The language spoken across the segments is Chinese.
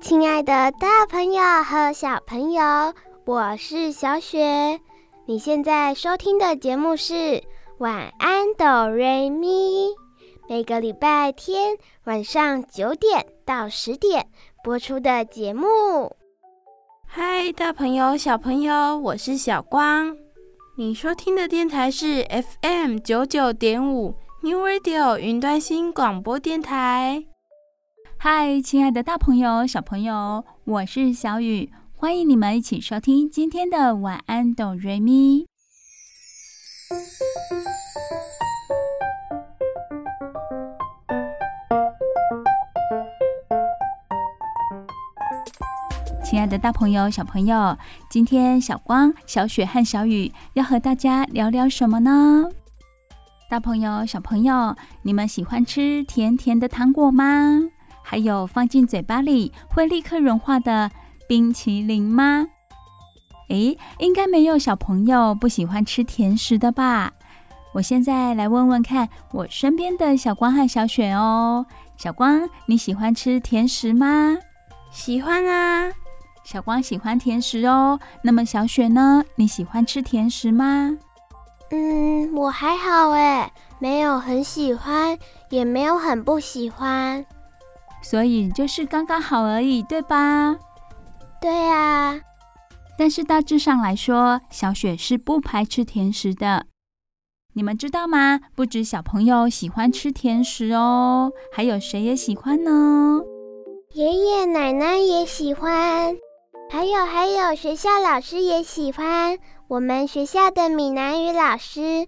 亲爱的大朋友和小朋友，我是小雪。你现在收听的节目是晚安哆瑞咪，每个礼拜天晚上九点到十点播出的节目。嗨，大朋友、小朋友，我是小光。你收听的电台是 FM 九九点五 New Radio 云端新广播电台。嗨，亲爱的大朋友、小朋友，我是小雨，欢迎你们一起收听今天的晚安哆瑞咪。亲爱的大朋友、小朋友，今天小光、小雪和小雨要和大家聊聊什么呢？大朋友、小朋友，你们喜欢吃甜甜的糖果吗？还有放进嘴巴里会立刻融化的冰淇淋吗？诶，应该没有小朋友不喜欢吃甜食的吧？我现在来问问看我身边的小光和小雪哦。小光，你喜欢吃甜食吗？喜欢啊。小光喜欢甜食哦，那么小雪呢？你喜欢吃甜食吗？嗯，我还好诶，没有很喜欢，也没有很不喜欢，所以就是刚刚好而已，对吧？对啊。但是大致上来说，小雪是不排斥甜食的。你们知道吗？不止小朋友喜欢吃甜食哦，还有谁也喜欢呢？爷爷奶奶也喜欢。还有还有，学校老师也喜欢。我们学校的闽南语老师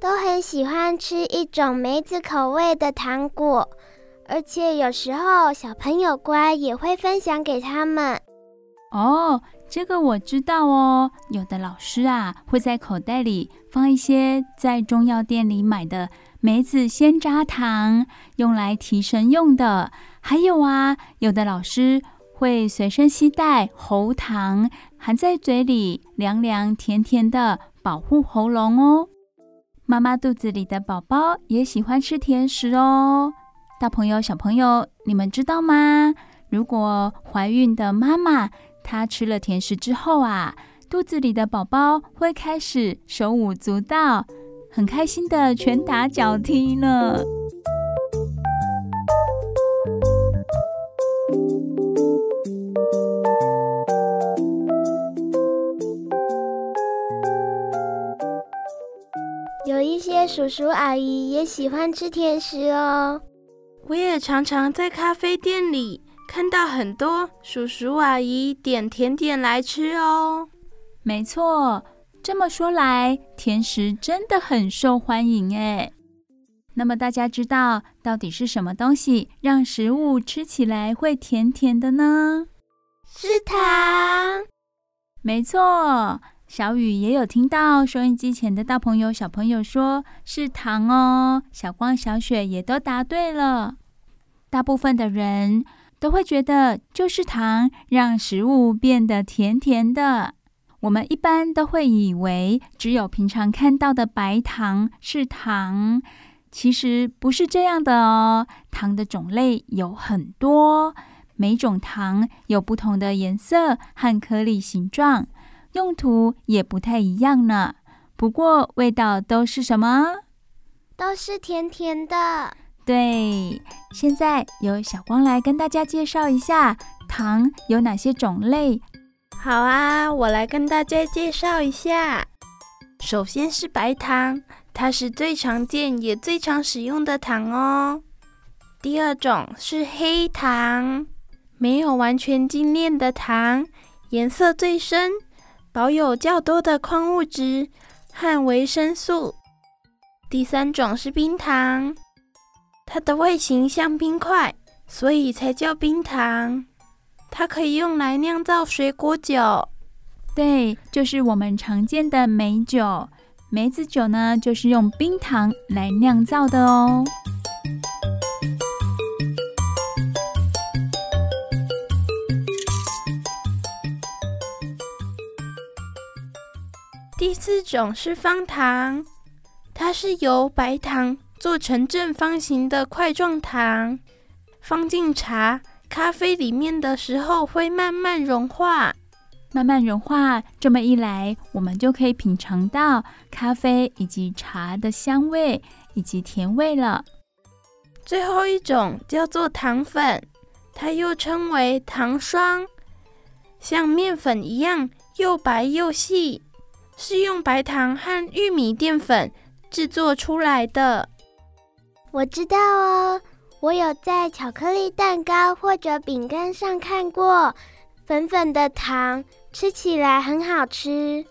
都很喜欢吃一种梅子口味的糖果，而且有时候小朋友乖也会分享给他们。哦，这个我知道哦。有的老师啊会在口袋里放一些在中药店里买的梅子鲜榨糖，用来提神用的。还有啊，有的老师。会随身携带喉糖，含在嘴里，凉凉甜甜的，保护喉咙哦。妈妈肚子里的宝宝也喜欢吃甜食哦。大朋友、小朋友，你们知道吗？如果怀孕的妈妈她吃了甜食之后啊，肚子里的宝宝会开始手舞足蹈，很开心的拳打脚踢呢。有一些叔叔阿姨也喜欢吃甜食哦。我也常常在咖啡店里看到很多叔叔阿姨点甜点来吃哦。没错，这么说来，甜食真的很受欢迎哎。那么大家知道到底是什么东西让食物吃起来会甜甜的呢？是糖。没错。小雨也有听到收音机前的大朋友、小朋友说是糖哦。小光、小雪也都答对了。大部分的人都会觉得就是糖让食物变得甜甜的。我们一般都会以为只有平常看到的白糖是糖，其实不是这样的哦。糖的种类有很多，每种糖有不同的颜色和颗粒形状。用途也不太一样呢，不过味道都是什么？都是甜甜的。对，现在由小光来跟大家介绍一下糖有哪些种类。好啊，我来跟大家介绍一下。首先是白糖，它是最常见也最常使用的糖哦。第二种是黑糖，没有完全精炼的糖，颜色最深。保有较多的矿物质和维生素。第三种是冰糖，它的外形像冰块，所以才叫冰糖。它可以用来酿造水果酒，对，就是我们常见的梅酒。梅子酒呢，就是用冰糖来酿造的哦。第四种是方糖，它是由白糖做成正方形的块状糖，放进茶。咖啡里面的时候会慢慢融化，慢慢融化。这么一来，我们就可以品尝到咖啡以及茶的香味以及甜味了。最后一种叫做糖粉，它又称为糖霜，像面粉一样又白又细，是用白糖和玉米淀粉制作出来的。我知道哦。我有在巧克力蛋糕或者饼干上看过粉粉的糖，吃起来很好吃。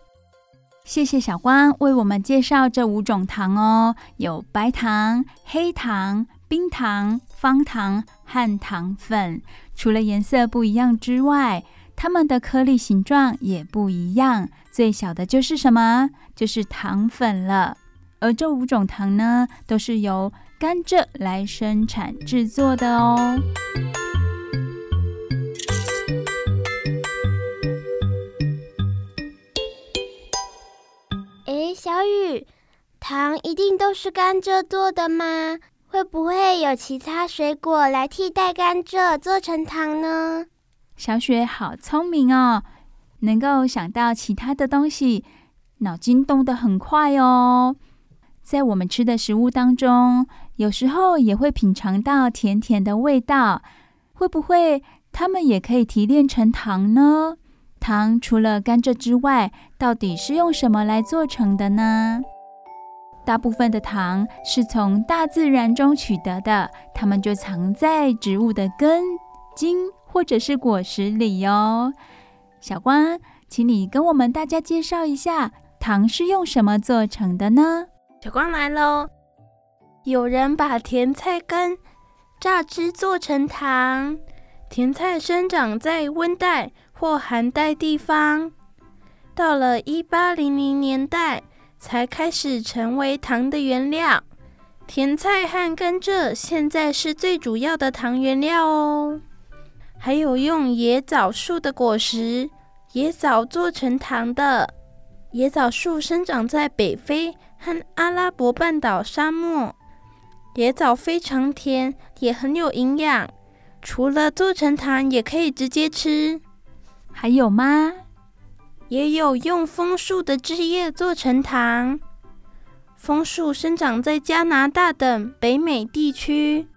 谢谢小光为我们介绍这五种糖哦，有白糖、黑糖、冰糖、方糖和糖粉。除了颜色不一样之外，它们的颗粒形状也不一样。最小的就是什么？就是糖粉了。而这五种糖呢，都是由甘蔗来生产制作的哦。诶，小雨，糖一定都是甘蔗做的吗？会不会有其他水果来替代甘蔗做成糖呢？小雪好聪明哦，能够想到其他的东西，脑筋动得很快哦。在我们吃的食物当中，有时候也会品尝到甜甜的味道，会不会它们也可以提炼成糖呢？糖除了甘蔗之外，到底是用什么来做成的呢？大部分的糖是从大自然中取得的，它们就藏在植物的根、茎或者是果实里哟。小光，请你跟我们大家介绍一下，糖是用什么做成的呢？小光来喽！有人把甜菜根榨汁做成糖。甜菜生长在温带或寒带地方，到了一八零零年代才开始成为糖的原料。甜菜和甘蔗现在是最主要的糖原料哦。还有用野枣树的果实、野枣做成糖的。野枣树生长在北非和阿拉伯半岛沙漠，野枣非常甜，也很有营养。除了做成糖，也可以直接吃。还有吗？也有用枫树的枝叶做成糖。枫树生长在加拿大等北美地区，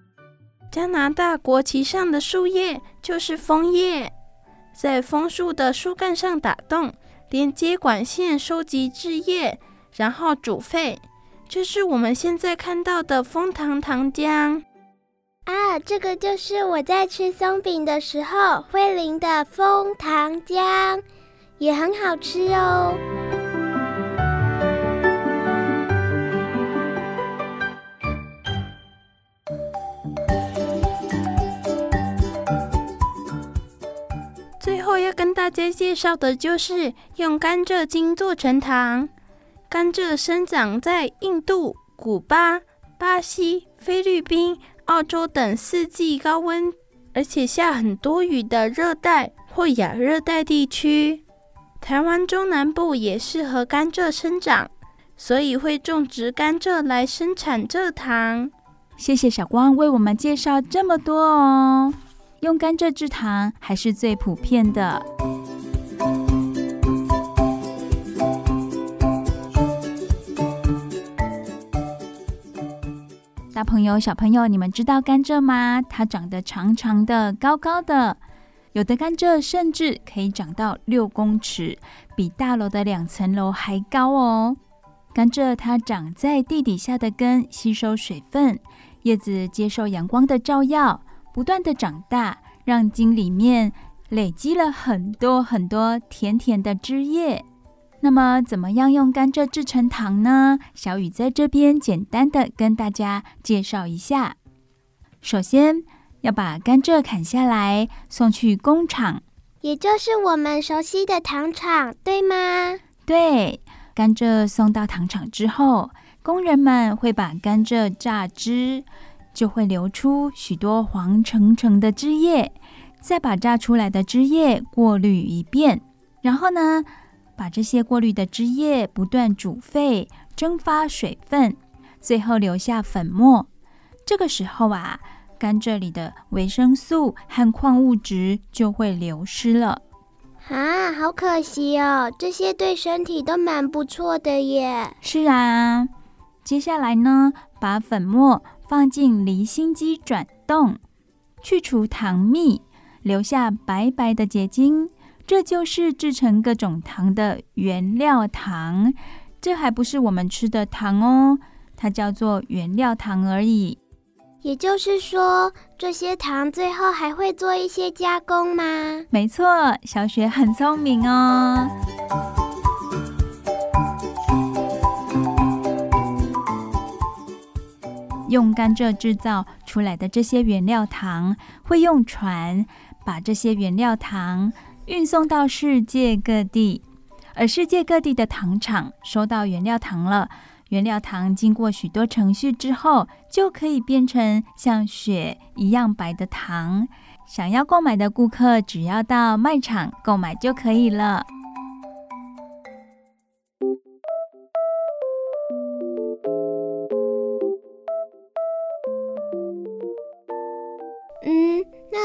加拿大国旗上的树叶就是枫叶，在枫树的树干上打洞。连接管线收集汁液，然后煮沸，这是我们现在看到的枫糖糖浆啊！这个就是我在吃松饼的时候会淋的枫糖浆，也很好吃哦。大家介绍的就是用甘蔗精做成糖。甘蔗生长在印度、古巴、巴西、菲律宾、澳洲等四季高温，而且下很多雨的热带或亚热带地区。台湾中南部也适合甘蔗生长，所以会种植甘蔗来生产蔗糖。谢谢小光为我们介绍这么多哦。用甘蔗制糖还是最普遍的。大朋友、小朋友，你们知道甘蔗吗？它长得长长的、高高的，有的甘蔗甚至可以长到六公尺，比大楼的两层楼还高哦。甘蔗它长在地底下的根吸收水分，叶子接受阳光的照耀。不断的长大，让茎里面累积了很多很多甜甜的汁液。那么，怎么样用甘蔗制成糖呢？小雨在这边简单的跟大家介绍一下。首先，要把甘蔗砍下来送去工厂，也就是我们熟悉的糖厂，对吗？对，甘蔗送到糖厂之后，工人们会把甘蔗榨汁，就会流出许多黄澄澄的汁液，再把榨出来的汁液过滤一遍，然后呢，把这些过滤的汁液不断煮沸，蒸发水分，最后留下粉末。这个时候啊，甘蔗里的维生素和矿物质就会流失了。啊，好可惜哦！这些对身体都蛮不错的耶。是啊，接下来呢，把粉末放进离心机转动，去除糖蜜，留下白白的结晶，这就是制成各种糖的原料糖。这还不是我们吃的糖哦，它叫做原料糖而已。也就是说，这些糖最后还会做一些加工吗？没错，小雪很聪明哦。用甘蔗制造出来的这些原料糖，会用船把这些原料糖运送到世界各地，而世界各地的糖厂收到原料糖了。原料糖经过许多程序之后，就可以变成像雪一样白的糖。想要购买的顾客，只要到卖场购买就可以了。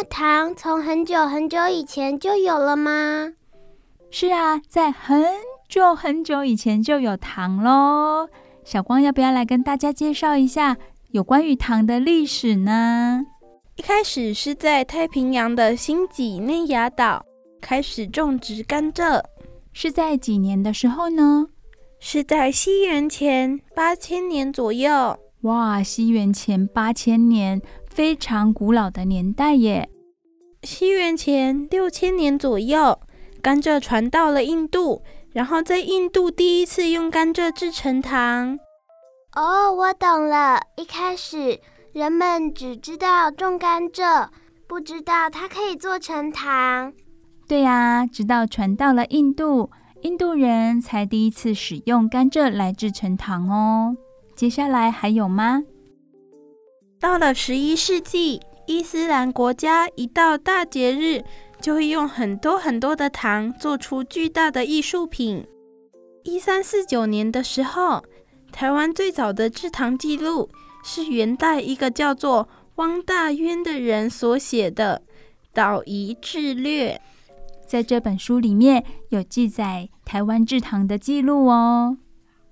糖从很久很久以前就有了吗？是啊，在很久很久以前就有糖喽。小光要不要来跟大家介绍一下有关于糖的历史呢？一开始是在太平洋的新几内亚岛开始种植甘蔗，是在几年的时候呢？是在西元前八千年左右。哇，西元前八千年，非常古老的年代耶。西元前六千年左右，甘蔗传到了印度。然后在印度第一次用甘蔗制成糖。哦，我懂了。一开始人们只知道种甘蔗，不知道它可以做成糖。对呀，直到传到了印度，印度人才第一次使用甘蔗来制成糖哦。接下来还有吗？到了十一世纪，伊斯兰国家一到大节日，就会用很多很多的糖做出巨大的艺术品。一三四九年的时候，台湾最早的制糖记录是元代一个叫做汪大渊的人所写的《岛夷志略》。在这本书里面有记载台湾制糖的记录哦。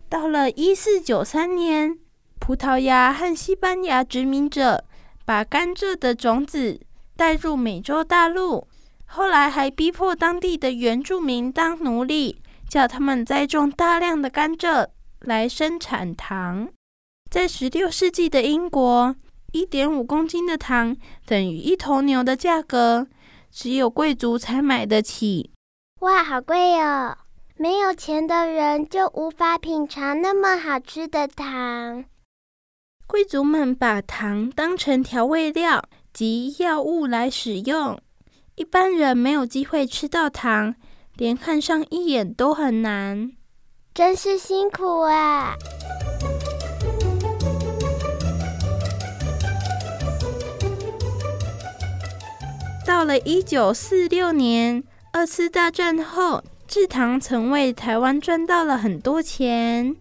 到了一四九三年，葡萄牙和西班牙殖民者把甘蔗的种子带入美洲大陆。后来还逼迫当地的原住民当奴隶，叫他们栽种大量的甘蔗来生产糖。在十六世纪的英国，一点五公斤的糖等于一头牛的价格，只有贵族才买得起。哇，好贵哦！没有钱的人就无法品尝那么好吃的糖。贵族们把糖当成调味料及药物来使用。一般人没有机会吃到糖，连看上一眼都很难，真是辛苦啊！到了一九四六年，二次大战后，制糖曾为台湾赚到了很多钱。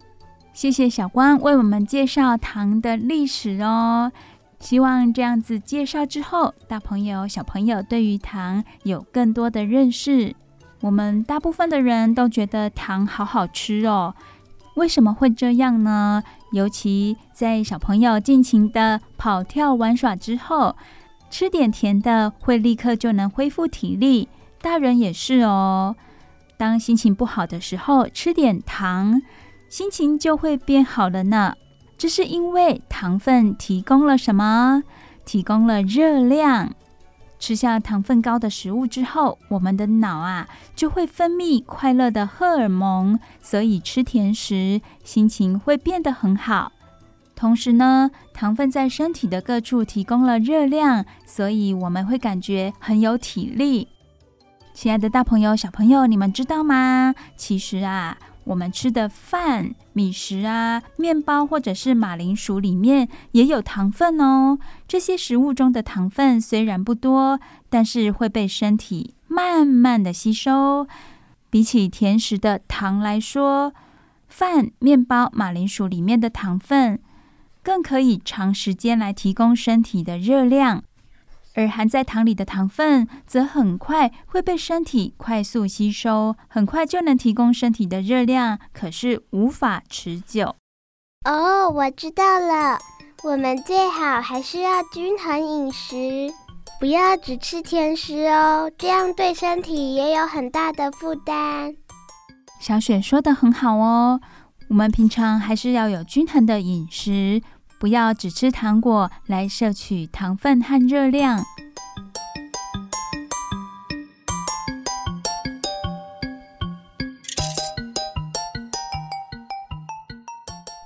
谢谢小光为我们介绍糖的历史哦。希望这样子介绍之后，大朋友、小朋友对于糖有更多的认识。我们大部分的人都觉得糖好好吃哦，为什么会这样呢？尤其在小朋友尽情的跑跳玩耍之后，吃点甜的会立刻就能恢复体力。大人也是哦，当心情不好的时候，吃点糖，心情就会变好了呢。这是因为糖分提供了什么？提供了热量。吃下糖分高的食物之后，我们的脑啊就会分泌快乐的荷尔蒙，所以吃甜食心情会变得很好。同时呢，糖分在身体的各处提供了热量，所以我们会感觉很有体力。亲爱的大朋友、小朋友，你们知道吗？其实啊，我们吃的饭、米食啊、面包或者是马铃薯里面也有糖分哦。这些食物中的糖分虽然不多，但是会被身体慢慢的吸收。比起甜食的糖来说，饭、面包、马铃薯里面的糖分更可以长时间来提供身体的热量，而含在糖里的糖分则很快会被身体快速吸收，很快就能提供身体的热量，可是无法持久。哦，我知道了，我们最好还是要均衡饮食。不要只吃甜食哦，这样对身体也有很大的负担。小雪说的很好哦，我们平常还是要有均衡的饮食，不要只吃糖果来摄取糖分和热量。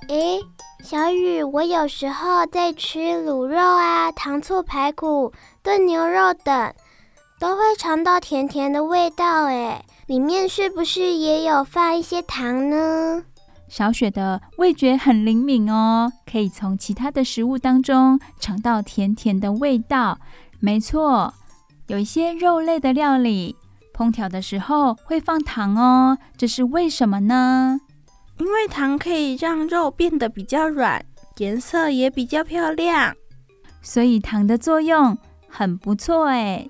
诶，小雨，我有时候在吃卤肉啊、糖醋排骨。炖牛肉等都会尝到甜甜的味道，哎，里面是不是也有放一些糖呢？小雪的味觉很灵敏哦，可以从其他的食物当中尝到甜甜的味道。没错，有一些肉类的料理烹调的时候会放糖哦，这是为什么呢？因为糖可以让肉变得比较软，颜色也比较漂亮，所以糖的作用。很不错哎，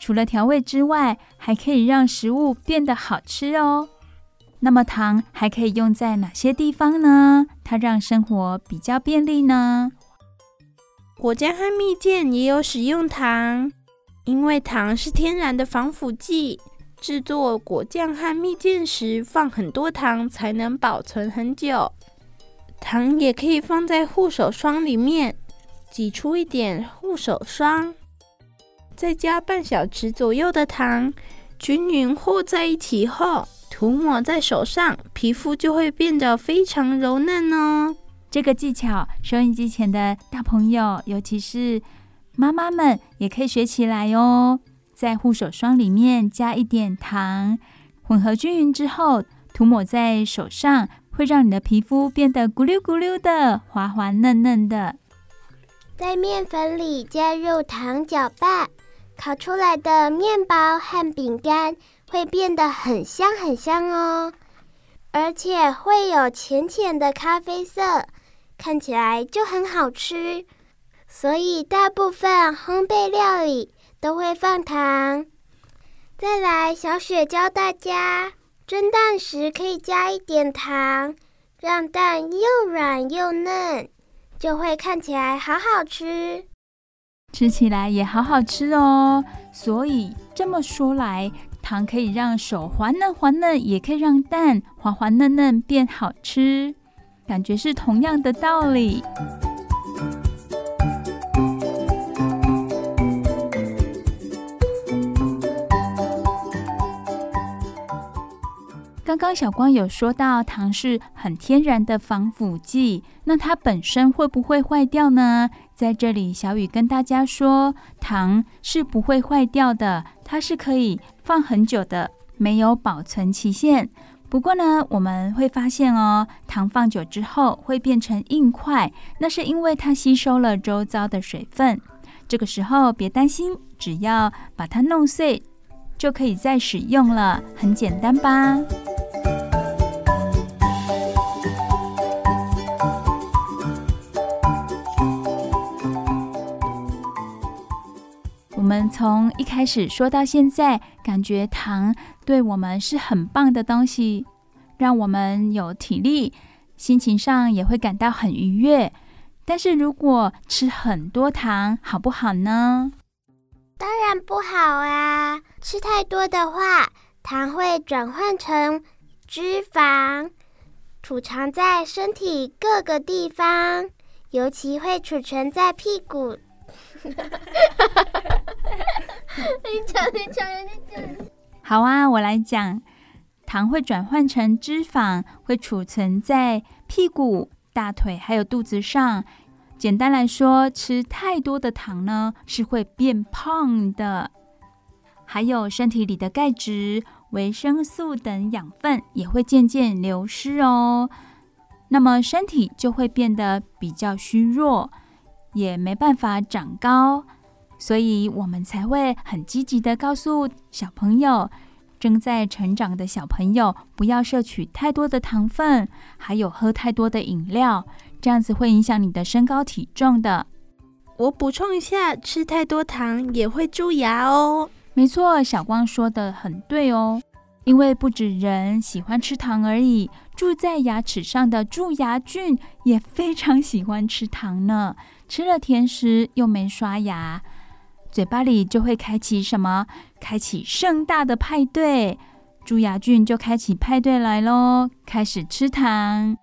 除了调味之外，还可以让食物变得好吃哦。那么糖还可以用在哪些地方呢？它让生活比较便利呢？果酱和蜜饯也有使用糖，因为糖是天然的防腐剂。制作果酱和蜜饯时，放很多糖才能保存很久。糖也可以放在护手霜里面，挤出一点护手霜。再加半小匙左右的糖，均匀和在一起后，涂抹在手上，皮肤就会变得非常柔嫩哦。这个技巧，收音机前的大朋友，尤其是妈妈们，也可以学起来哦。在护手霜里面加一点糖，混合均匀之后，涂抹在手上，会让你的皮肤变得咕溜咕溜的，滑滑嫩嫩的。在面粉里加入糖搅拌。烤出来的面包和饼干会变得很香很香哦，而且会有浅浅的咖啡色，看起来就很好吃。所以大部分烘焙料理都会放糖。再来，小雪教大家蒸蛋时可以加一点糖，让蛋又软又嫩，就会看起来好好吃。吃起来也好好吃哦，所以这么说来，糖可以让手滑嫩滑嫩，也可以让蛋滑滑嫩嫩变好吃，感觉是同样的道理。刚刚小光有说到糖是很天然的防腐剂，那它本身会不会坏掉呢？在这里，小雨跟大家说，糖是不会坏掉的，它是可以放很久的，没有保存期限。不过呢，我们会发现哦，糖放久之后会变成硬块，那是因为它吸收了周遭的水分。这个时候别担心，只要把它弄碎，就可以再使用了，很简单吧？我们从一开始说到现在，感觉糖对我们是很棒的东西，让我们有体力，心情上也会感到很愉悦。但是如果吃很多糖，好不好呢？当然不好啊！吃太多的话，糖会转换成脂肪，储藏在身体各个地方，尤其会储存在屁股。你讲，你讲，你讲。好啊，我来讲。糖会转换成脂肪，会储存在屁股、大腿还有肚子上。简单来说，吃太多的糖呢，是会变胖的。还有身体里的钙质、维生素等养分也会渐渐流失哦。那么身体就会变得比较虚弱，也没办法长高。所以我们才会很积极的告诉小朋友，正在成长的小朋友不要摄取太多的糖分，还有喝太多的饮料，这样子会影响你的身高体重的。我补充一下，吃太多糖也会蛀牙哦。没错，小光说的很对哦，因为不止人喜欢吃糖而已，住在牙齿上的蛀牙菌也非常喜欢吃糖呢。吃了甜食又没刷牙。嘴巴里就会开启什么？开启盛大的派对，蛀牙菌就开启派对来喽，开始吃糖。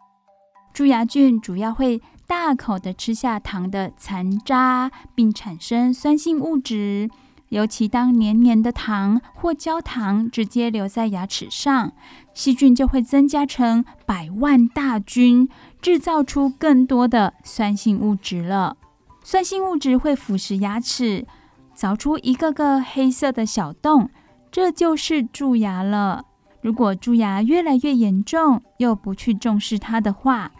蛀牙菌主要会大口的吃下糖的残渣，并产生酸性物质。尤其当黏黏的糖或焦糖直接留在牙齿上，细菌就会增加成百万大军，制造出更多的酸性物质了。酸性物质会腐蚀牙齿。凿出一个个黑色的小洞，这就是蛀牙了。如果蛀牙越来越严重，又不去重视它的话，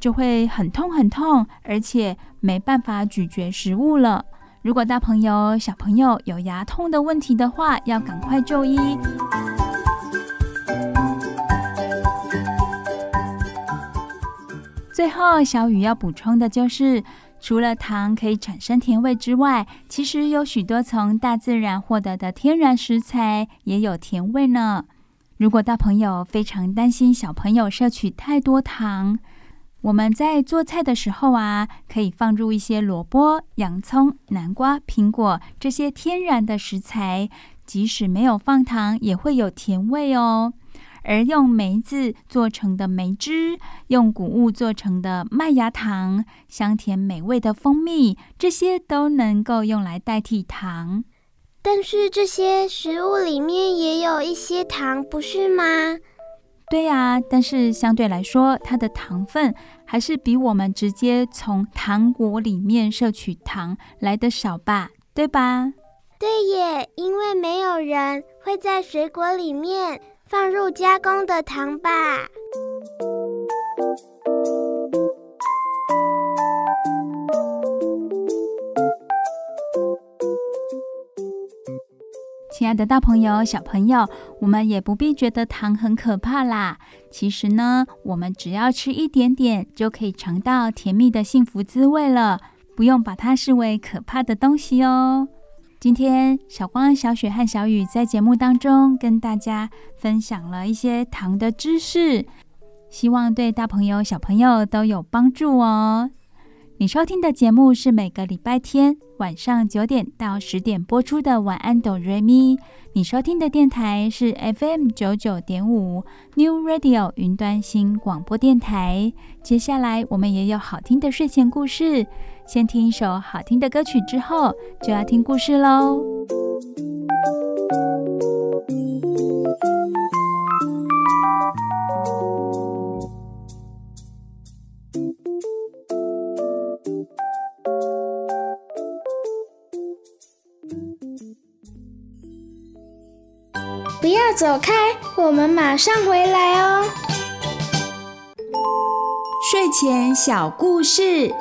就会很痛很痛，而且没办法咀嚼食物了。如果大朋友、小朋友有牙痛的问题的话，要赶快就医。最后，小雨要补充的就是。除了糖可以产生甜味之外，其实有许多从大自然获得的天然食材也有甜味呢。如果大朋友非常担心小朋友摄取太多糖，我们在做菜的时候啊，可以放入一些萝卜、洋葱、南瓜、苹果这些天然的食材，即使没有放糖，也会有甜味哦。而用梅子做成的梅汁，用谷物做成的麦芽糖，香甜美味的蜂蜜，这些都能够用来代替糖。但是这些食物里面也有一些糖，不是吗？对呀，但是相对来说，它的糖分还是比我们直接从糖果里面摄取糖来的少吧？对吧？对耶，因为没有人会在水果里面。放入加工的糖吧。亲爱的大朋友、小朋友，我们也不必觉得糖很可怕啦。其实呢，我们只要吃一点点，就可以尝到甜蜜的幸福滋味了，不用把它视为可怕的东西哦。今天，小光、小雪和小雨在节目当中跟大家分享了一些糖的知识，希望对大朋友、小朋友都有帮助哦。你收听的节目是每个礼拜天晚上九点到十点播出的《晚安，哆瑞咪》。你收听的电台是 FM 九九点五 New Radio 云端新广播电台。接下来，我们也有好听的睡前故事。先听一首好听的歌曲，之后就要听故事喽。不要走开，我们马上回来哦。睡前小故事。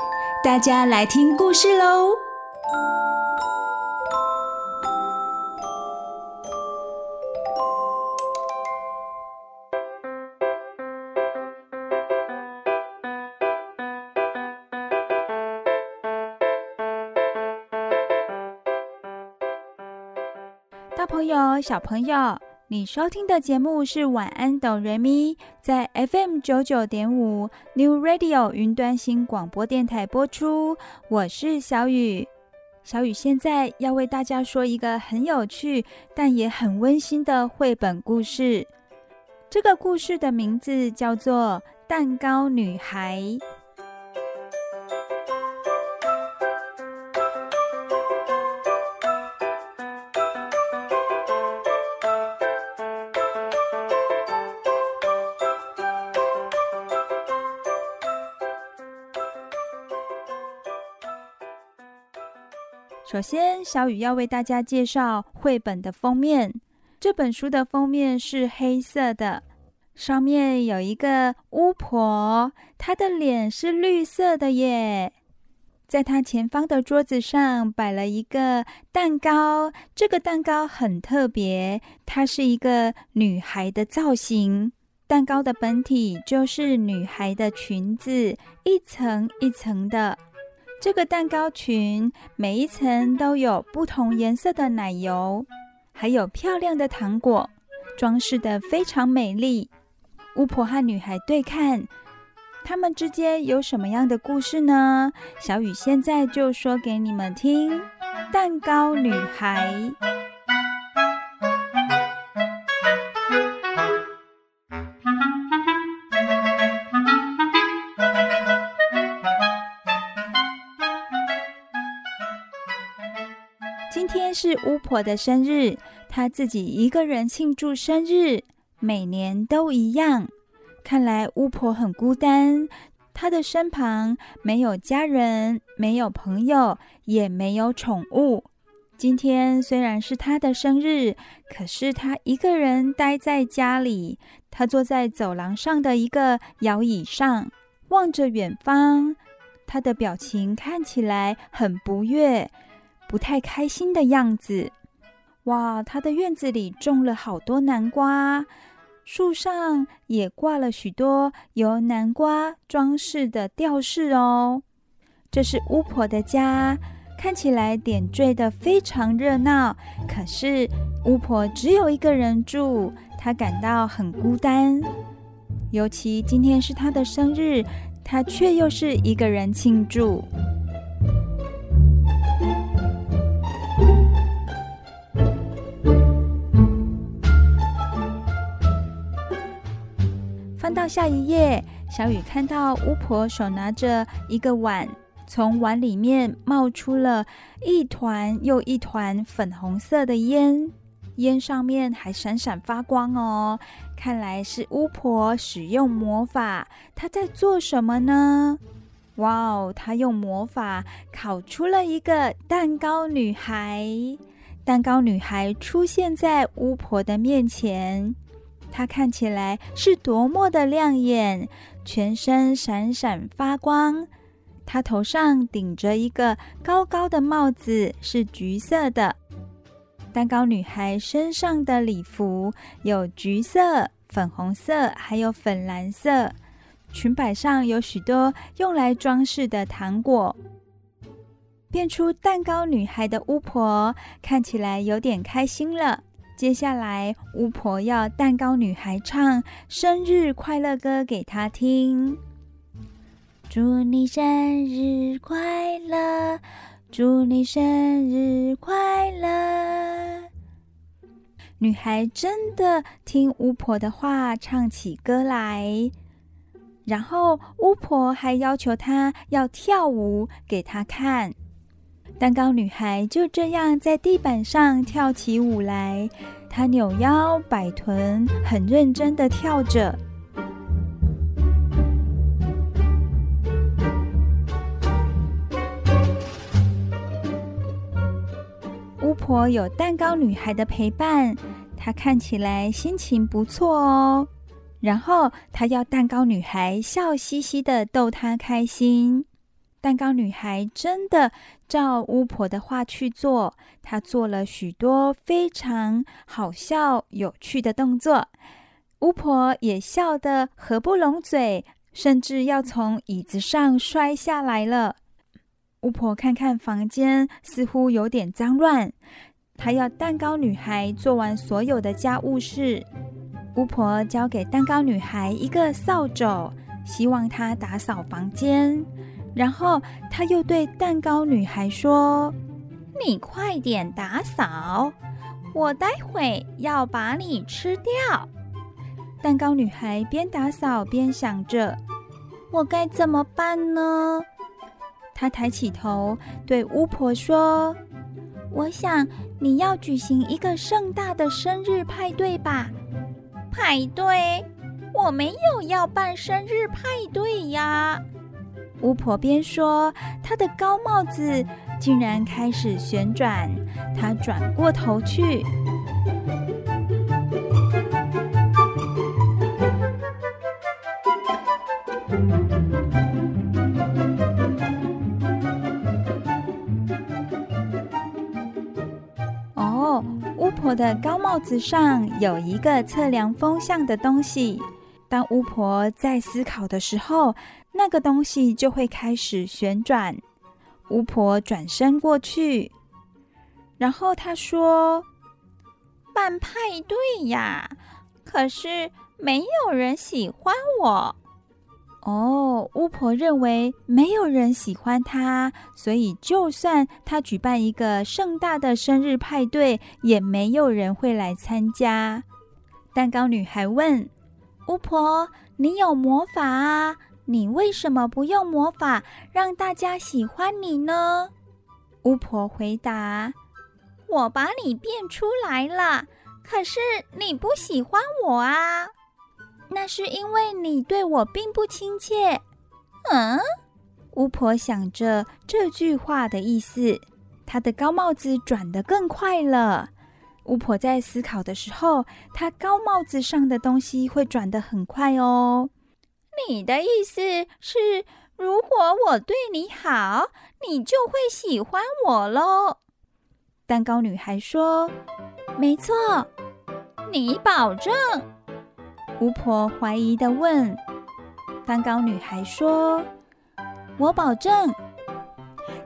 大家来听故事喽！大朋友、小朋友，你收听的节目是晚安哆瑞咪，在 FM 九九点五 New Radio 云端新广播电台播出。我是小雨，小雨现在要为大家说一个很有趣但也很温馨的绘本故事。这个故事的名字叫做《蛋糕女孩》。首先，小雨要为大家介绍绘本的封面。这本书的封面是黑色的，上面有一个巫婆，她的脸是绿色的耶。在她前方的桌子上摆了一个蛋糕，这个蛋糕很特别，它是一个女孩的造型。蛋糕的本体就是女孩的裙子，一层一层的。这个蛋糕裙每一层都有不同颜色的奶油，还有漂亮的糖果，装饰的非常美丽。巫婆和女孩对看，他们之间有什么样的故事呢？小雨现在就说给你们听：蛋糕女孩。今天是巫婆的生日，她自己一个人庆祝生日，每年都一样。看来巫婆很孤单，她的身旁没有家人，没有朋友，也没有宠物。今天虽然是她的生日，可是她一个人待在家里。她坐在走廊上的一个摇椅上，望着远方。她的表情看起来很不悦。不太开心的样子。哇，他的院子里种了好多南瓜，树上也挂了许多由南瓜装饰的吊饰哦。这是巫婆的家，看起来点缀得非常热闹。可是巫婆只有一个人住，她感到很孤单。尤其今天是她的生日，她却又是一个人庆祝。翻到下一页，小雨看到巫婆手拿着一个碗，从碗里面冒出了一团又一团粉红色的烟，烟上面还闪闪发光哦。看来是巫婆使用魔法，她在做什么呢？哇哦，她用魔法烤出了一个蛋糕女孩。蛋糕女孩出现在巫婆的面前。她看起来是多么的亮眼，全身闪闪发光。她头上顶着一个高高的帽子，是橘色的。蛋糕女孩身上的礼服有橘色、粉红色，还有粉蓝色。裙摆上有许多用来装饰的糖果。变出蛋糕女孩的巫婆看起来有点开心了。接下来，巫婆要蛋糕女孩唱生日快乐歌给她听。祝你生日快乐，祝你生日快乐。女孩真的听巫婆的话，唱起歌来。然后，巫婆还要求她要跳舞给她看。蛋糕女孩就这样在地板上跳起舞来，她扭腰摆臀，很认真的跳着。巫婆有蛋糕女孩的陪伴，她看起来心情不错哦。然后她要蛋糕女孩笑嘻嘻的逗她开心。蛋糕女孩真的照巫婆的话去做，她做了许多非常好笑、有趣的动作，巫婆也笑得合不拢嘴，甚至要从椅子上摔下来了。巫婆看看房间，似乎有点脏乱，她要蛋糕女孩做完所有的家务事。巫婆交给蛋糕女孩一个扫帚，希望她打扫房间。然后他又对蛋糕女孩说：“你快点打扫，我待会要把你吃掉。”蛋糕女孩边打扫边想着：“我该怎么办呢？”她抬起头对巫婆说：“我想你要举行一个盛大的生日派对吧？”派对？我没有要办生日派对呀。巫婆边说，她的高帽子竟然开始旋转，她转过头去。哦，巫婆的高帽子上有一个测量风向的东西。当巫婆在思考的时候，那个东西就会开始旋转。巫婆转身过去，然后她说：“办派对呀，可是没有人喜欢我。”哦，巫婆认为没有人喜欢她，所以就算她举办一个盛大的生日派对，也没有人会来参加。蛋糕女孩问巫婆：“你有魔法啊？”你为什么不用魔法让大家喜欢你呢？巫婆回答：“我把你变出来了，可是你不喜欢我啊。那是因为你对我并不亲切。”嗯，巫婆想着这句话的意思，她的高帽子转得更快了。巫婆在思考的时候，她高帽子上的东西会转得很快哦。你的意思是，如果我对你好，你就会喜欢我喽？蛋糕女孩说：“没错，你保证？”巫婆怀疑的问。蛋糕女孩说：“我保证。”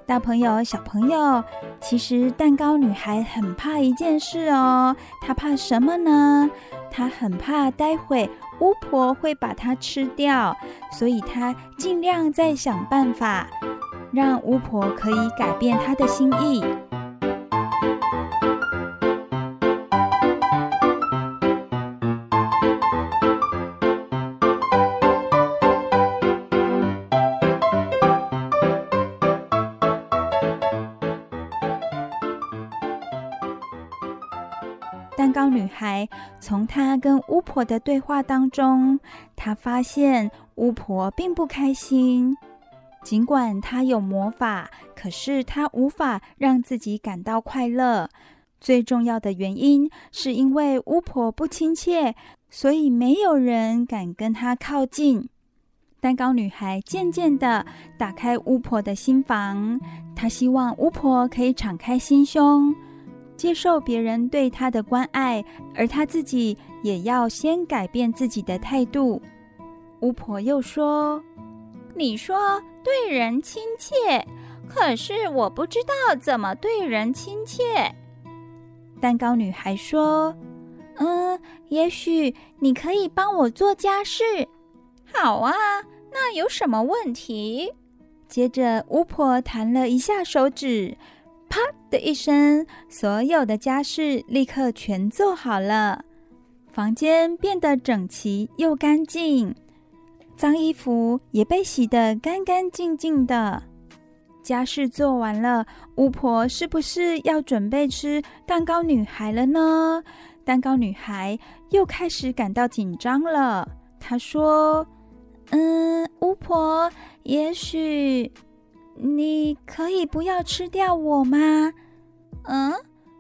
大朋友、小朋友，其实蛋糕女孩很怕一件事哦。她怕什么呢？她很怕待会巫婆会把她吃掉，所以她尽量在想办法，让巫婆可以改变她的心意。女孩从她跟巫婆的对话当中，她发现巫婆并不开心。尽管她有魔法，可是她无法让自己感到快乐。最重要的原因是因为巫婆不亲切，所以没有人敢跟她靠近。蛋糕女孩渐渐地打开巫婆的心房，她希望巫婆可以敞开心胸。接受别人对他的关爱，而他自己也要先改变自己的态度。巫婆又说：“你说对人亲切，可是我不知道怎么对人亲切。”蛋糕女孩说：“嗯，也许你可以帮我做家事。”“好啊，那有什么问题？”接着，巫婆弹了一下手指。的一声，所有的家事立刻全做好了，房间变得整齐又干净，脏衣服也被洗得干干净净的。家事做完了，巫婆是不是要准备吃蛋糕女孩了呢？蛋糕女孩又开始感到紧张了。她说：“嗯，巫婆，也许……”你可以不要吃掉我吗？嗯，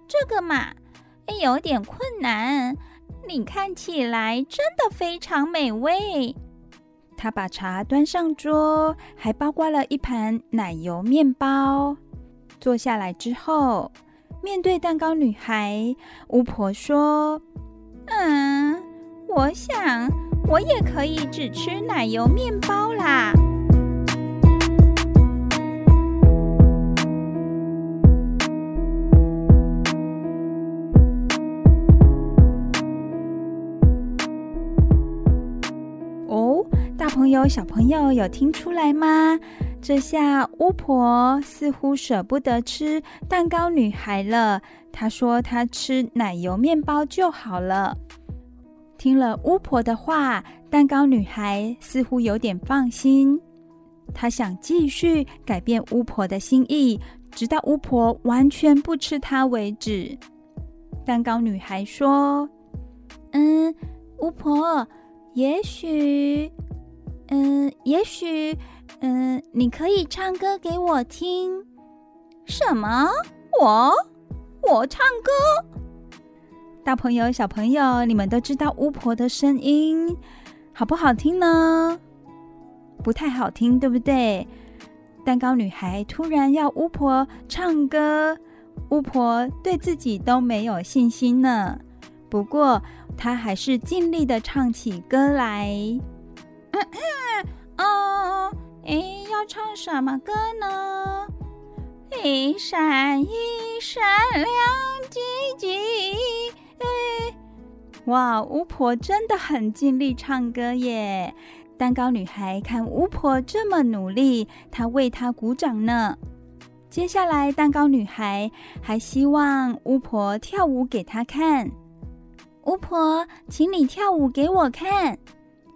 这个嘛，有点困难。你看起来真的非常美味。他把茶端上桌，还包括了一盘奶油面包。坐下来之后，面对蛋糕女孩，巫婆说：“嗯，我想我也可以只吃奶油面包啦。”朋友，小朋友有听出来吗？这下巫婆似乎舍不得吃蛋糕女孩了。她说她吃奶油面包就好了。听了巫婆的话，蛋糕女孩似乎有点放心。她想继续改变巫婆的心意，直到巫婆完全不吃她为止。蛋糕女孩说：“嗯，巫婆，也许……”嗯，也许，嗯，你可以唱歌给我听。什么？我？我唱歌？大朋友、小朋友，你们都知道巫婆的声音好不好听呢？不太好听，对不对？蛋糕女孩突然要巫婆唱歌，巫婆对自己都没有信心呢。不过她还是尽力的唱起歌来。嗯嗯，哦，哎，要唱什么歌呢？一闪一闪亮晶晶。哎，哇，巫婆真的很尽力唱歌耶！蛋糕女孩看巫婆这么努力，她为她鼓掌呢。接下来，蛋糕女孩还希望巫婆跳舞给她看。巫婆，请你跳舞给我看，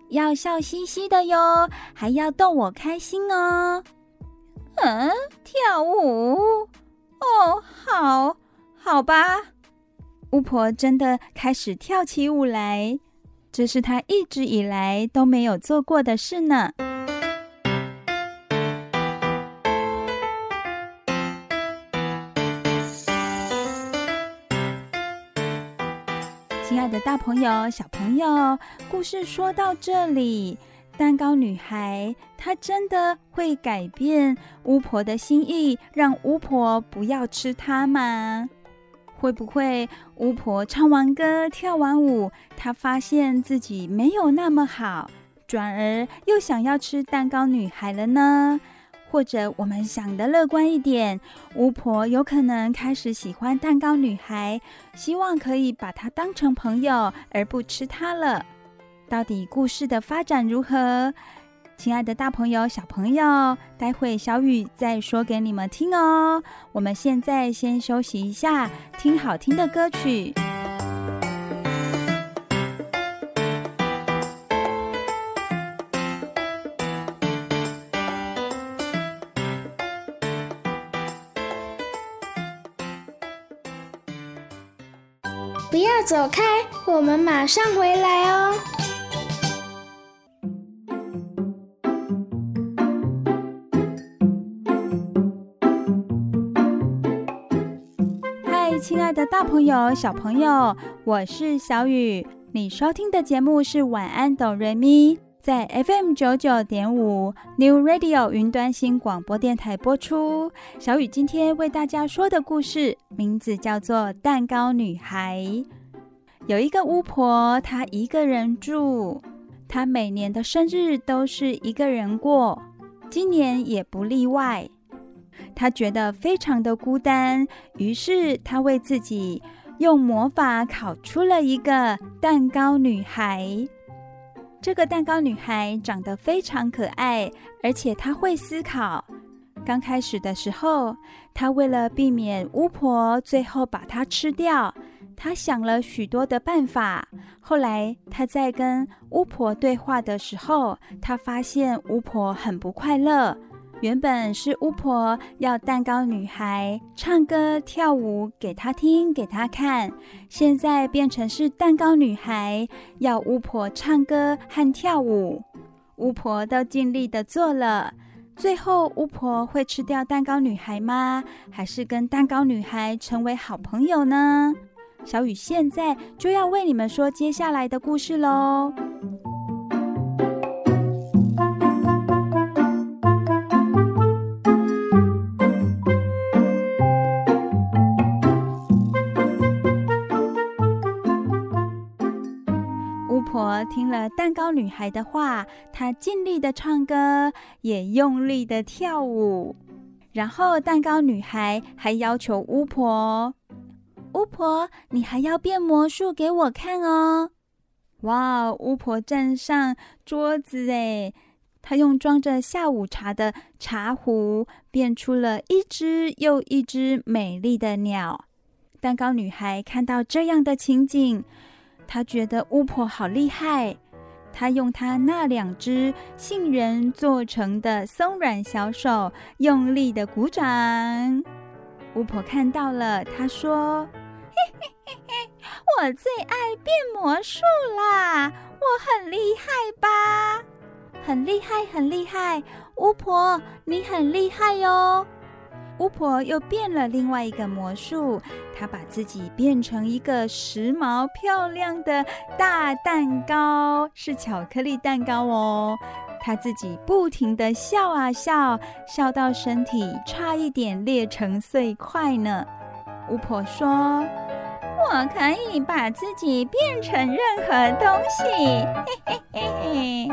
要笑嘻嘻的哟，还要逗我开心哦。嗯，跳舞？哦，好，好吧。巫婆真的开始跳起舞来。这是她一直以来都没有做过的事呢。大朋友、小朋友，故事说到这里，蛋糕女孩她真的会改变巫婆的心意，让巫婆不要吃她吗？会不会巫婆唱完歌、跳完舞，她发现自己没有那么好，转而又想要吃蛋糕女孩了呢？或者我们想得乐观一点，巫婆有可能开始喜欢蛋糕女孩，希望可以把她当成朋友，而不吃她了。到底故事的发展如何？亲爱的，大朋友、小朋友，待会小雨再说给你们听哦。我们现在先休息一下，听好听的歌曲。走开，我们马上回来哦。嗨亲爱的，大朋友、小朋友，我是小雨。你收听的节目是晚安哆瑞咪，在 FM 九九点五 New Radio 云端新广播电台播出。小雨今天为大家说的故事名字叫做《蛋糕女孩》。有一个巫婆，她一个人住，她每年的生日都是一个人过，今年也不例外。她觉得非常的孤单，于是她为自己用魔法烤出了一个蛋糕女孩。这个蛋糕女孩长得非常可爱，而且她会思考。刚开始的时候，她为了避免巫婆最后把她吃掉，他想了许多的办法。后来他在跟巫婆对话的时候，他发现巫婆很不快乐。原本是巫婆要蛋糕女孩唱歌跳舞给她听给她看，现在变成是蛋糕女孩要巫婆唱歌和跳舞，巫婆都尽力的做了，最后巫婆会吃掉蛋糕女孩吗？还是跟蛋糕女孩成为好朋友呢？小雨现在就要为你们说接下来的故事喽。听了蛋糕女孩的话，她尽力的唱歌，也用力的跳舞。然后蛋糕女孩还要求巫婆：“巫婆，你还要变魔术给我看哦！”哇，巫婆站上桌子，哎，她用装着下午茶的茶壶变出了一只又一只美丽的鸟。蛋糕女孩看到这样的情景。她觉得巫婆好厉害，她用她那两只杏仁做成的松软小手用力的鼓掌。巫婆看到了，她说：“嘿嘿嘿，我最爱变魔术啦！我很厉害吧？很厉害，很厉害！巫婆，你很厉害哟！”巫婆又变了另外一个魔术，她把自己变成一个时髦漂亮的大蛋糕，是巧克力蛋糕哦。她自己不停地笑啊笑，笑到身体差一点裂成碎块呢。巫婆说：“我可以把自己变成任何东西。”嘿嘿嘿嘿。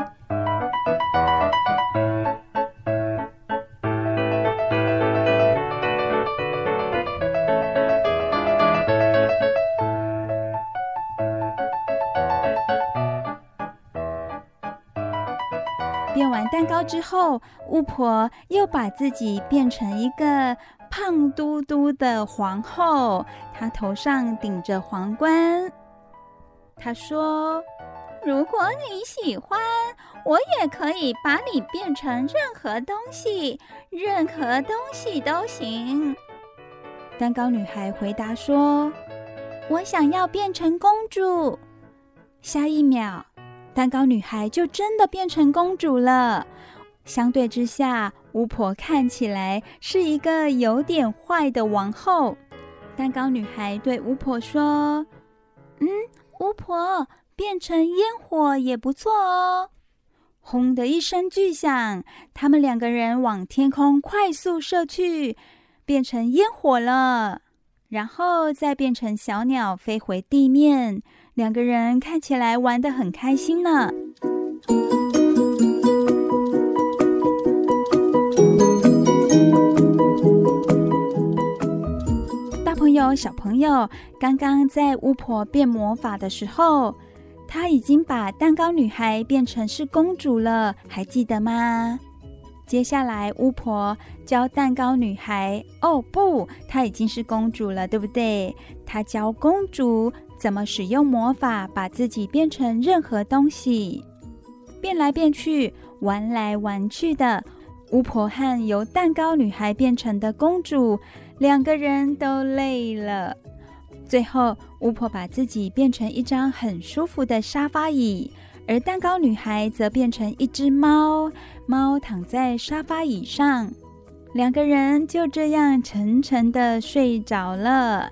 变完蛋糕之后，巫婆又把自己变成一个胖嘟嘟的皇后，她头上顶着皇冠。她说：“如果你喜欢，我也可以把你变成任何东西，任何东西都行。”蛋糕女孩回答说：“我想要变成公主。”下一秒。蛋糕女孩就真的变成公主了。相对之下，巫婆看起来是一个有点坏的王后。蛋糕女孩对巫婆说：“嗯，巫婆变成烟火也不错哦。”轰的一声巨响，他们两个人往天空快速射去，变成烟火了，然后再变成小鸟飞回地面。两个人看起来玩得很开心呢。友、小朋友，刚刚在巫婆变魔法的时候，她已经把蛋糕女孩变成是公主了，还记得吗？接下来，巫婆教蛋糕女孩，哦不，她已经是公主了，对不对？她教公主。怎么使用魔法把自己变成任何东西，变来变去，玩来玩去的。巫婆和由蛋糕女孩变成的公主，两个人都累了。最后，巫婆把自己变成一张很舒服的沙发椅，而蛋糕女孩则变成一只猫，猫躺在沙发椅上，两个人就这样沉沉的睡着了。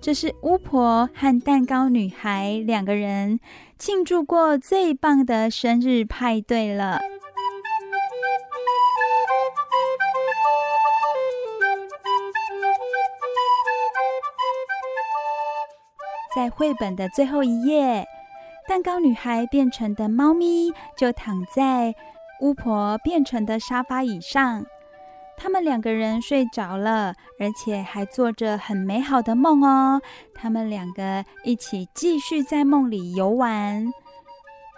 这是巫婆和蛋糕女孩两个人庆祝过最棒的生日派对了。在绘本的最后一页，蛋糕女孩变成的猫咪就躺在巫婆变成的沙发椅上。他们两个人睡着了，而且还做着很美好的梦哦。他们两个一起继续在梦里游玩，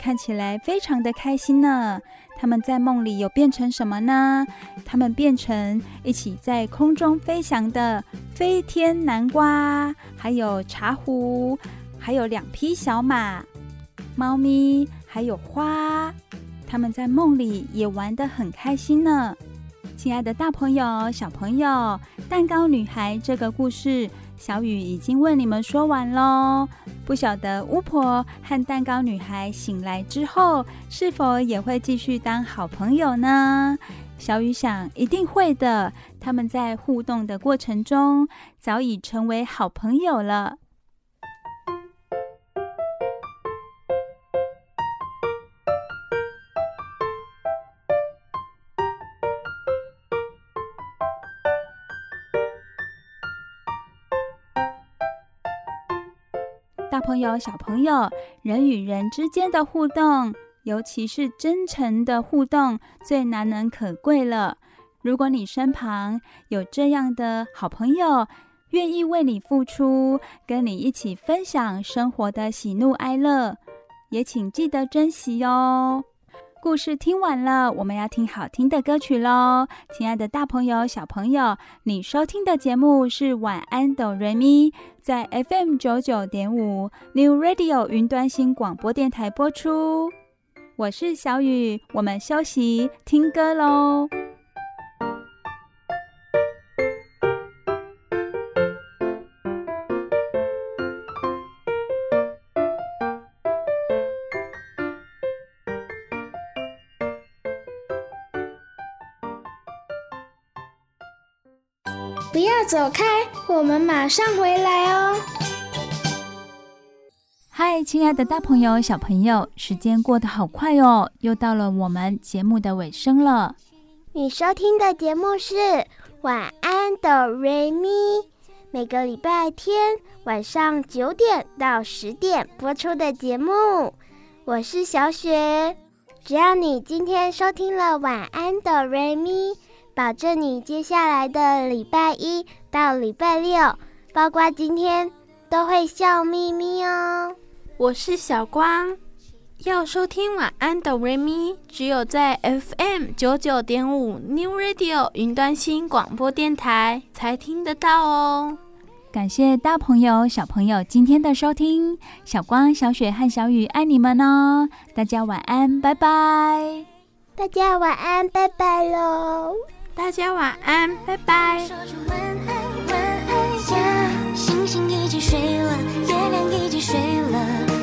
看起来非常的开心呢。他们在梦里有变成什么呢？他们变成一起在空中飞翔的飞天南瓜，还有茶壶，还有两匹小马、猫咪，还有花。他们在梦里也玩得很开心呢。亲爱的大朋友、小朋友，蛋糕女孩这个故事，小雨已经为你们说完喽。不晓得巫婆和蛋糕女孩醒来之后，是否也会继续当好朋友呢？小雨想，一定会的。他们在互动的过程中，早已成为好朋友了。朋友、小朋友，人与人之间的互动，尤其是真诚的互动，最难能可贵了。如果你身旁有这样的好朋友，愿意为你付出，跟你一起分享生活的喜怒哀乐，也请记得珍惜哦。故事听完了，我们要听好听的歌曲喽！亲爱的大朋友、小朋友，你收听的节目是晚安哆瑞咪，在 FM 九九点五 New Radio 云端新广播电台播出。我是小雨，我们休息听歌喽。不要走开，我们马上回来哦。嗨，亲爱的大朋友、小朋友，时间过得好快哦，又到了我们节目的尾声了。你收听的节目是《晚安，哆瑞咪》，每个礼拜天晚上九点到十点播出的节目。我是小雪，只要你今天收听了《晚安，哆瑞咪》，保证你接下来的礼拜一到礼拜六，包括今天，都会笑眯眯哦。我是小光，要收听晚安哆瑞咪，只有在 FM 九九点五 New Radio 云端新广播电台才听得到哦。感谢大朋友、小朋友今天的收听，小光、小雪和小雨爱你们哦！大家晚安，拜拜！大家晚安，拜拜喽！大家晚安拜拜。说晚安晚安呀。星星已经睡了月亮已经睡了。